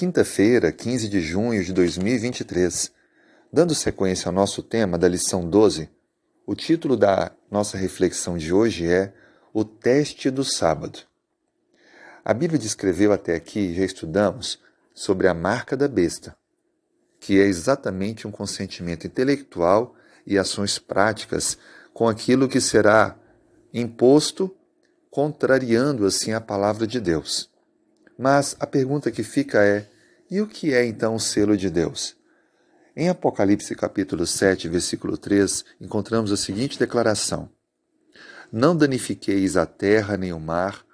quinta-feira, 15 de junho de 2023. Dando sequência ao nosso tema da lição 12, o título da nossa reflexão de hoje é O Teste do Sábado. A Bíblia descreveu até aqui, já estudamos, sobre a marca da besta, que é exatamente um consentimento intelectual e ações práticas com aquilo que será imposto, contrariando assim a palavra de Deus. Mas a pergunta que fica é: e o que é então o selo de Deus? Em Apocalipse capítulo 7, versículo 3, encontramos a seguinte declaração: Não danifiqueis a terra, nem o mar,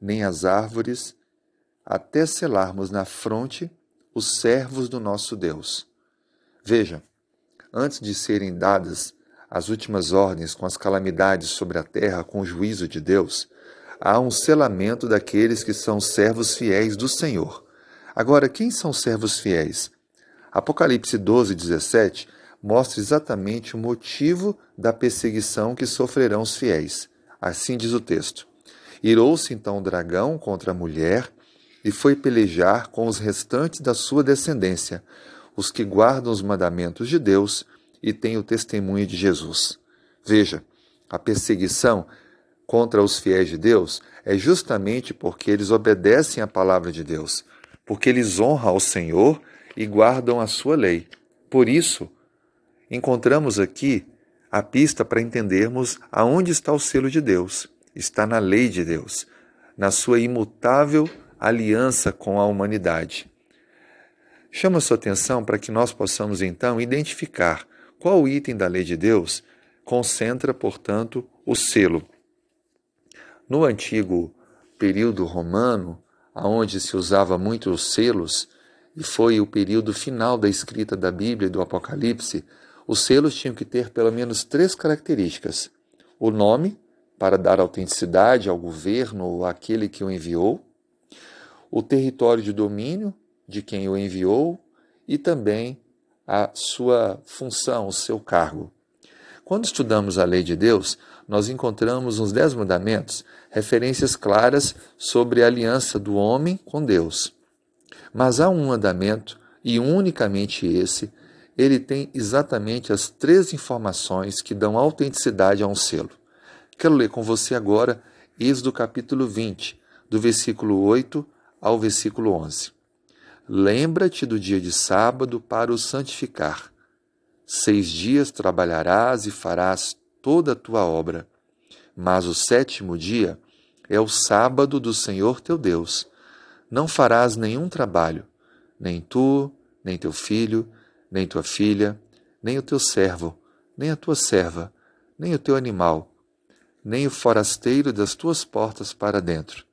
nem as árvores, até selarmos na fronte os servos do nosso Deus. Veja, antes de serem dadas as últimas ordens com as calamidades sobre a terra com o juízo de Deus, há um selamento daqueles que são servos fiéis do Senhor. Agora, quem são servos fiéis? Apocalipse 12, 17 mostra exatamente o motivo da perseguição que sofrerão os fiéis. Assim diz o texto: Irou-se então o dragão contra a mulher e foi pelejar com os restantes da sua descendência, os que guardam os mandamentos de Deus e têm o testemunho de Jesus. Veja, a perseguição contra os fiéis de Deus é justamente porque eles obedecem à palavra de Deus, porque eles honram ao Senhor e guardam a sua lei. Por isso, encontramos aqui a pista para entendermos aonde está o selo de Deus. Está na lei de Deus, na sua imutável aliança com a humanidade. Chama sua atenção para que nós possamos então identificar qual item da lei de Deus concentra, portanto, o selo. No antigo período romano, onde se usava muito os selos, e foi o período final da escrita da Bíblia e do Apocalipse, os selos tinham que ter pelo menos três características: o nome, para dar autenticidade ao governo ou àquele que o enviou, o território de domínio de quem o enviou. E também a sua função, o seu cargo. Quando estudamos a lei de Deus, nós encontramos nos Dez Mandamentos referências claras sobre a aliança do homem com Deus. Mas há um mandamento, e unicamente esse, ele tem exatamente as três informações que dão autenticidade a um selo. Quero ler com você agora Êxodo capítulo 20, do versículo 8 ao versículo 11. Lembra-te do dia de sábado para o santificar. Seis dias trabalharás e farás toda a tua obra. Mas o sétimo dia é o sábado do Senhor teu Deus. Não farás nenhum trabalho, nem tu, nem teu filho, nem tua filha, nem o teu servo, nem a tua serva, nem o teu animal, nem o forasteiro das tuas portas para dentro.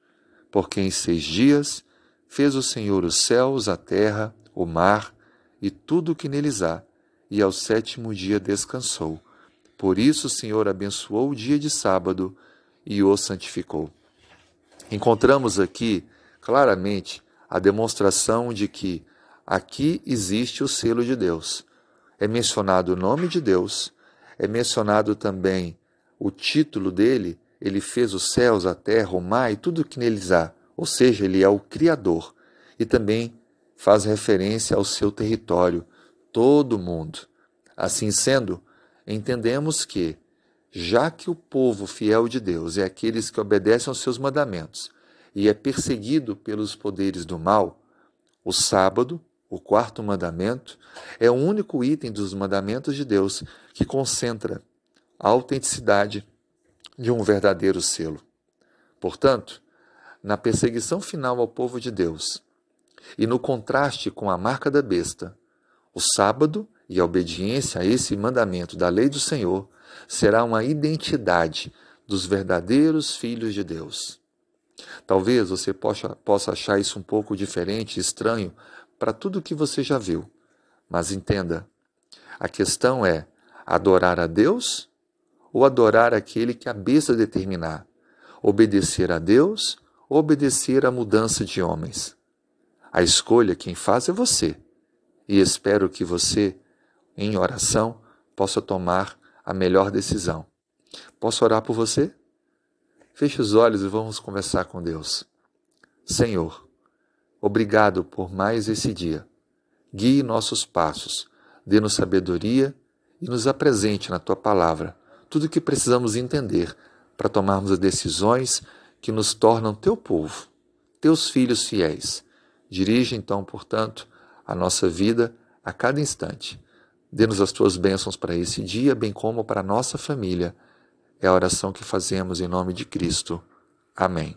Porque em seis dias fez o Senhor os céus, a terra, o mar e tudo o que neles há, e ao sétimo dia descansou. Por isso o Senhor abençoou o dia de sábado e o santificou. Encontramos aqui claramente a demonstração de que aqui existe o selo de Deus. É mencionado o nome de Deus, é mencionado também o título dele, ele fez os céus, a terra, o mar e tudo o que neles há, ou seja, ele é o Criador. E também faz referência ao seu território, todo o mundo. Assim sendo, entendemos que, já que o povo fiel de Deus é aqueles que obedecem aos seus mandamentos e é perseguido pelos poderes do mal, o sábado, o quarto mandamento, é o único item dos mandamentos de Deus que concentra a autenticidade de um verdadeiro selo. Portanto, na perseguição final ao povo de Deus e no contraste com a marca da besta, o sábado e a obediência a esse mandamento da lei do Senhor será uma identidade dos verdadeiros filhos de Deus. Talvez você possa, possa achar isso um pouco diferente estranho para tudo que você já viu, mas entenda: a questão é adorar a Deus ou adorar aquele que a besta determinar, obedecer a Deus ou obedecer à mudança de homens. A escolha quem faz é você, e espero que você em oração, possa tomar a melhor decisão. Posso orar por você? Feche os olhos e vamos conversar com Deus. Senhor, obrigado por mais esse dia. Guie nossos passos, dê-nos sabedoria e nos apresente na tua palavra tudo o que precisamos entender para tomarmos as decisões que nos tornam teu povo, teus filhos fiéis. Dirige então, portanto, a nossa vida a cada instante. Dê-nos as tuas bênçãos para esse dia, bem como para a nossa família. É a oração que fazemos em nome de Cristo. Amém.